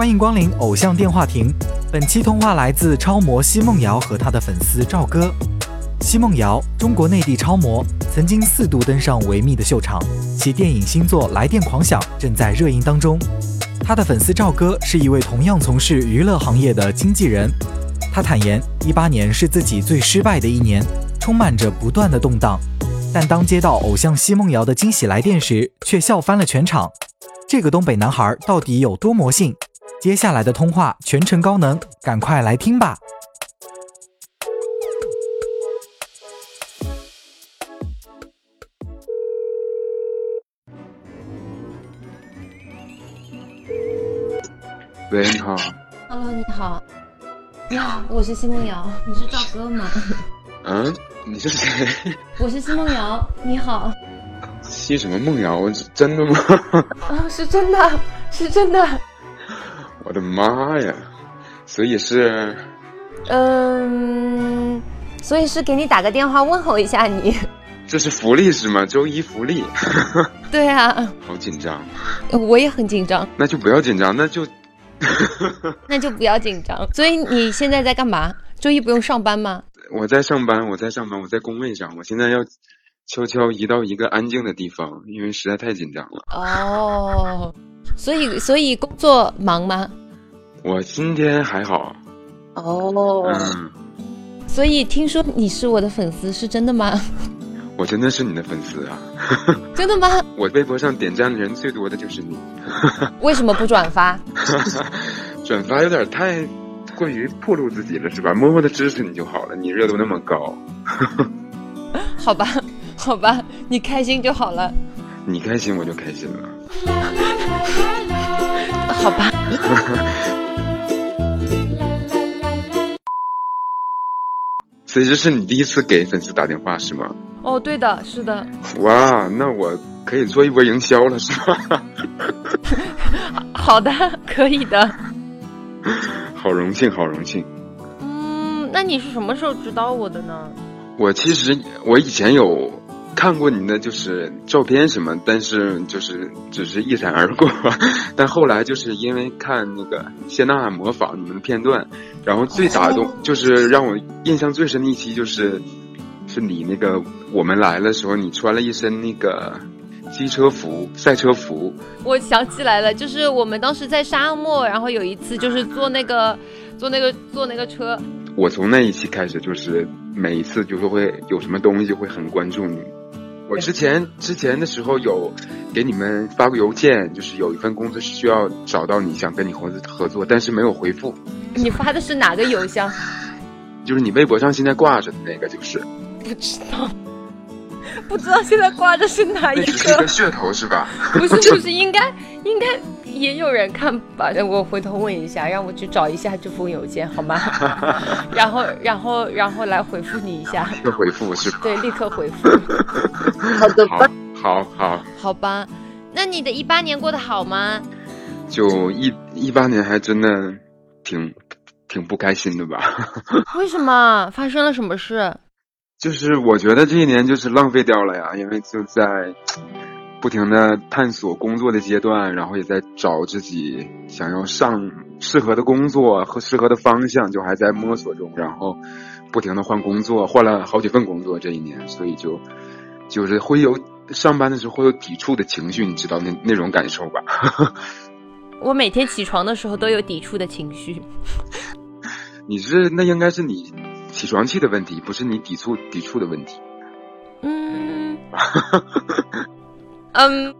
欢迎光临偶像电话亭。本期通话来自超模奚梦瑶和她的粉丝赵哥。奚梦瑶，中国内地超模，曾经四度登上维密的秀场，其电影新作《来电狂想》正在热映当中。她的粉丝赵哥是一位同样从事娱乐行业的经纪人，他坦言，一八年是自己最失败的一年，充满着不断的动荡。但当接到偶像奚梦瑶的惊喜来电时，却笑翻了全场。这个东北男孩到底有多魔性？接下来的通话全程高能，赶快来听吧。喂，你好。Hello，你好。你好，我是奚梦瑶，你是赵哥吗？嗯，你是谁？我是奚梦瑶，你好。奚什么梦瑶？我真的吗？啊，是真的，是真的。我的妈呀！所以是，嗯，所以是给你打个电话问候一下你。这是福利是吗？周一福利。对啊，好紧张。我也很紧张。那就不要紧张，那就。那就不要紧张。所以你现在在干嘛？周一不用上班吗？我在上班，我在上班，我在工位上。我现在要悄悄移到一个安静的地方，因为实在太紧张了。哦，所以所以工作忙吗？我今天还好。哦。嗯。所以听说你是我的粉丝，是真的吗？我真的是你的粉丝啊！真的吗？我微博上点赞的人最多的就是你。为什么不转发？转发有点太过于暴露自己了，是吧？默默的支持你就好了，你热度那么高。好吧，好吧，你开心就好了。你开心我就开心了。好吧。所以这是你第一次给粉丝打电话是吗？哦，对的，是的。哇，那我可以做一波营销了，是吧？好的，可以的。好荣幸，好荣幸。嗯，那你是什么时候知道我的呢？我其实我以前有看过你的就是照片什么，但是就是只是一闪而过。但后来就是因为看那个谢娜模仿你们的片段，然后最打动就是让我印象最深的一期就是。是你那个我们来的时候，你穿了一身那个机车服、赛车服。我想起来了，就是我们当时在沙漠，然后有一次就是坐那个坐那个坐那个车。我从那一期开始，就是每一次就是会有什么东西会很关注你。我之前之前的时候有给你们发过邮件，就是有一份工作是需要找到你想跟你合合作，但是没有回复。你发的是哪个邮箱？就是你微博上现在挂着的那个，就是。不知道，不知道现在挂的是哪一个？是一个噱头是吧？不是，就是，应该应该也有人看吧？我回头问一下，让我去找一下这封邮件好吗？然后，然后，然后来回复你一下。立刻回复是吧？对，立刻回复。好的吧？好好好吧，那你的一八年过得好吗？就一一八年还真的挺挺不开心的吧？为什么？发生了什么事？就是我觉得这一年就是浪费掉了呀，因为就在不停的探索工作的阶段，然后也在找自己想要上适合的工作和适合的方向，就还在摸索中，然后不停的换工作，换了好几份工作这一年，所以就就是会有上班的时候会有抵触的情绪，你知道那那种感受吧？我每天起床的时候都有抵触的情绪。你是那应该是你。起床气的问题，不是你抵触抵触的问题。嗯，嗯，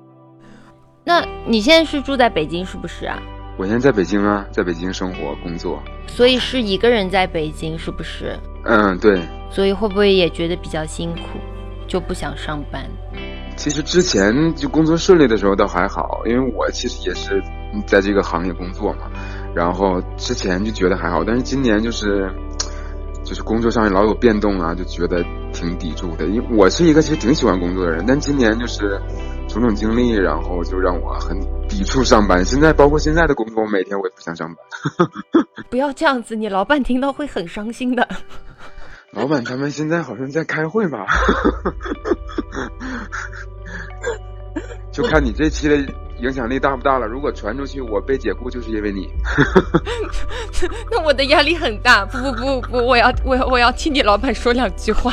那你现在是住在北京是不是啊？我现在在北京啊，在北京生活工作。所以是一个人在北京是不是？嗯，对。所以会不会也觉得比较辛苦，就不想上班？其实之前就工作顺利的时候倒还好，因为我其实也是在这个行业工作嘛，然后之前就觉得还好，但是今年就是。就是工作上老有变动啊，就觉得挺抵触的。因为我是一个其实挺喜欢工作的人，但今年就是种种经历，然后就让我很抵触上班。现在包括现在的工作，我每天我也不想上班。不要这样子，你老板听到会很伤心的。老板他们现在好像在开会吧？就看你这期的影响力大不大了。如果传出去我被解雇，就是因为你。那我的压力很大。不不不不，我要我我要替你老板说两句话。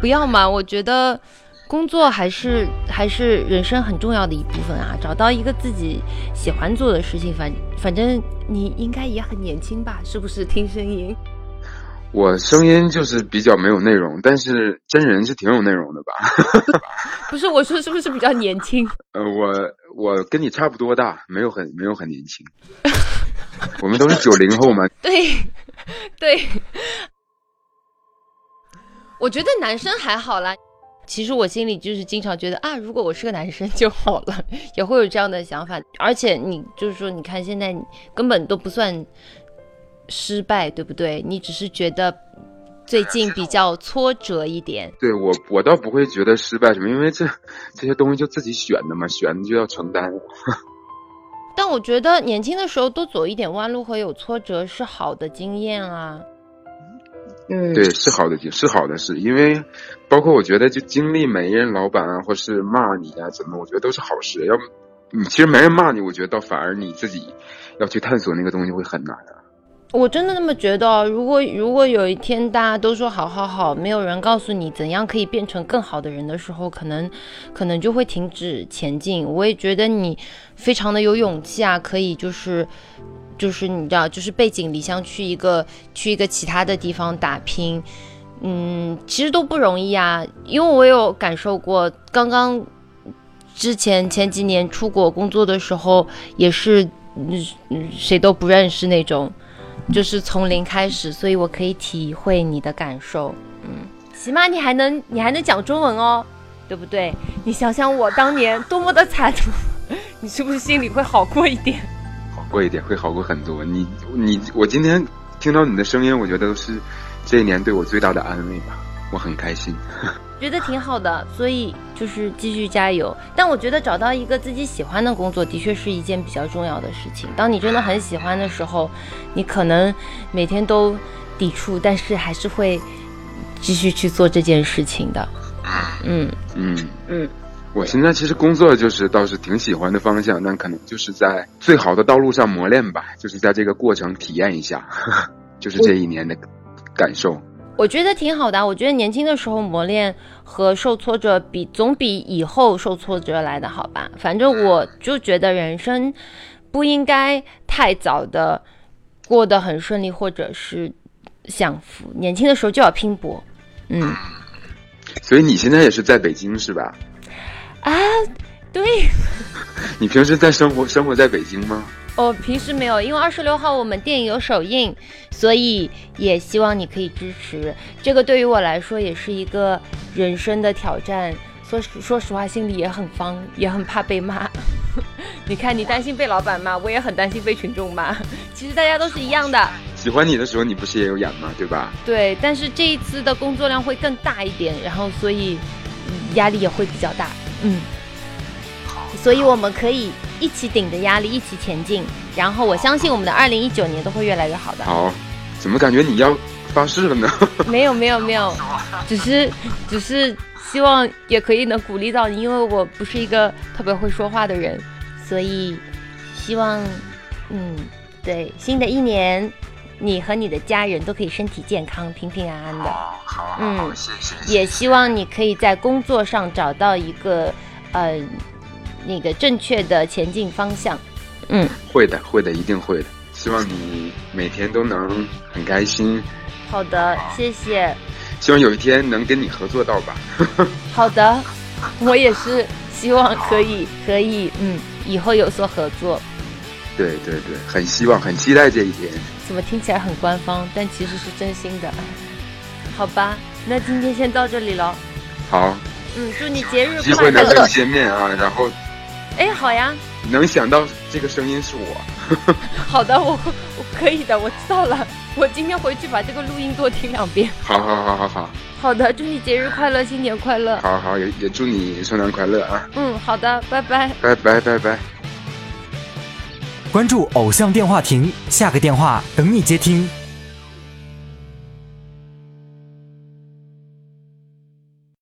不要嘛，我觉得工作还是还是人生很重要的一部分啊。找到一个自己喜欢做的事情，反反正你应该也很年轻吧？是不是？听声音。我声音就是比较没有内容，但是真人是挺有内容的吧？不是，我说是不是比较年轻？呃，我我跟你差不多大，没有很没有很年轻。我们都是九零后嘛。对，对。我觉得男生还好啦。其实我心里就是经常觉得啊，如果我是个男生就好了，也会有这样的想法。而且你就是说，你看现在根本都不算。失败对不对？你只是觉得最近比较挫折一点。对我，我倒不会觉得失败什么，因为这这些东西就自己选的嘛，选的就要承担。但我觉得年轻的时候多走一点弯路和有挫折是好的经验啊。嗯，对，是好的经，是好的事，因为包括我觉得就经历每一任老板啊，或是骂你啊，怎么，我觉得都是好事。要你其实没人骂你，我觉得倒反而你自己要去探索那个东西会很难啊。我真的那么觉得。如果如果有一天大家都说好好好，没有人告诉你怎样可以变成更好的人的时候，可能可能就会停止前进。我也觉得你非常的有勇气啊，可以就是就是你知道，就是背井离乡去一个去一个其他的地方打拼，嗯，其实都不容易啊。因为我有感受过，刚刚之前前几年出国工作的时候，也是嗯谁都不认识那种。就是从零开始，所以我可以体会你的感受。嗯，起码你还能你还能讲中文哦，对不对？你想想我当年多么的惨，你是不是心里会好过一点？好过一点，会好过很多。你你我今天听到你的声音，我觉得是这一年对我最大的安慰吧，我很开心。觉得挺好的，所以就是继续加油。但我觉得找到一个自己喜欢的工作，的确是一件比较重要的事情。当你真的很喜欢的时候，你可能每天都抵触，但是还是会继续去做这件事情的。嗯嗯嗯，我现在其实工作就是倒是挺喜欢的方向，但可能就是在最好的道路上磨练吧，就是在这个过程体验一下，就是这一年的感受。我觉得挺好的，我觉得年轻的时候磨练和受挫折比总比以后受挫折来的好吧。反正我就觉得人生不应该太早的过得很顺利，或者是享福。年轻的时候就要拼搏。嗯。所以你现在也是在北京是吧？啊，对。你平时在生活生活在北京吗？哦，平时没有，因为二十六号我们电影有首映，所以也希望你可以支持。这个对于我来说也是一个人生的挑战。说说实话，心里也很慌，也很怕被骂。你看，你担心被老板骂，我也很担心被群众骂。其实大家都是一样的。喜欢你的时候，你不是也有演吗？对吧？对，但是这一次的工作量会更大一点，然后所以压力也会比较大。嗯。所以我们可以一起顶着压力一起前进，然后我相信我们的二零一九年都会越来越好的。好，怎么感觉你要发誓了呢？没有没有没有，只是只是希望也可以能鼓励到你，因为我不是一个特别会说话的人，所以希望嗯，对，新的一年你和你的家人都可以身体健康、平平安安的。好，嗯，谢谢。也希望你可以在工作上找到一个呃。那个正确的前进方向，嗯，会的，会的，一定会的。希望你每天都能很开心。好的，谢谢。希望有一天能跟你合作到吧。好的，我也是希望可以，可以，嗯，以后有所合作。对对对，很希望，很期待这一天。怎么听起来很官方，但其实是真心的。好吧，那今天先到这里了。好。嗯，祝你节日快乐。机会能跟你见面啊，然后。哎，好呀！能想到这个声音是我。好的，我我可以的，我知道了。我今天回去把这个录音多听两遍。好好好好好。好的，祝你节日快乐，新年快乐。好好，也也祝你圣诞快乐啊。嗯，好的，拜拜。拜拜拜拜。关注偶像电话亭，下个电话等你接听。